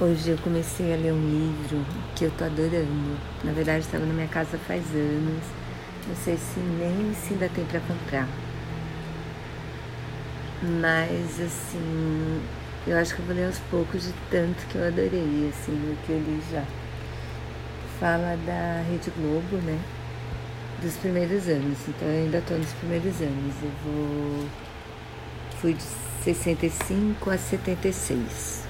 Hoje eu comecei a ler um livro que eu tô adorando. Na verdade, estava na minha casa faz anos. Não sei se nem se ainda tem para comprar. Mas assim, eu acho que eu vou ler aos poucos de tanto que eu adorei, assim, o que eu li já. Fala da Rede Globo, né? Dos primeiros anos. Então eu ainda tô nos primeiros anos. Eu vou. Fui de 65 a 76.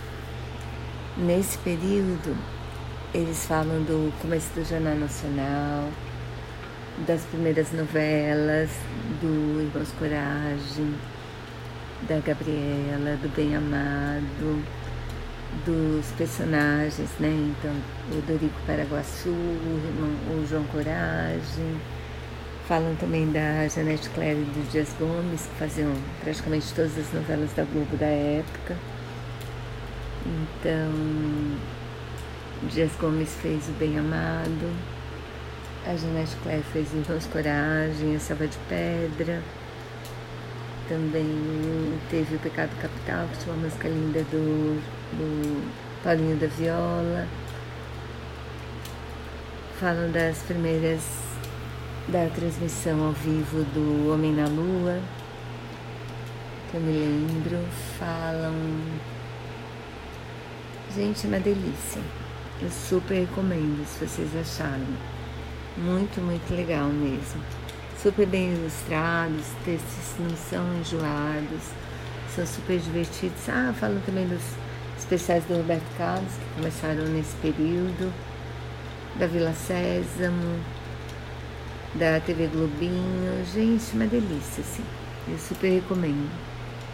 Nesse período, eles falam do começo do Jornal Nacional, das primeiras novelas, do Irmãos Coragem, da Gabriela, do Bem Amado, dos personagens, né? Então, o Dorico Paraguaçu, o, João Coragem. Falam também da Janete Claire e do Dias Gomes, que faziam praticamente todas as novelas da Globo da época. Então, Dias Gomes fez o Bem Amado, a Janete Claire fez Irmãos Coragem, a Selva de Pedra. Também teve o Pecado Capital, que tinha uma música linda do, do Paulinho da Viola. Falam das primeiras da transmissão ao vivo do Homem na Lua, que eu me lembro. Falam Gente, é uma delícia. Eu super recomendo se vocês acharem. Muito, muito legal mesmo. Super bem ilustrados, textos não são enjoados, são super divertidos. Ah, falam também dos especiais do Roberto Carlos, que começaram nesse período, da Vila Sésamo, da TV Globinho. Gente, uma delícia, assim. Eu super recomendo.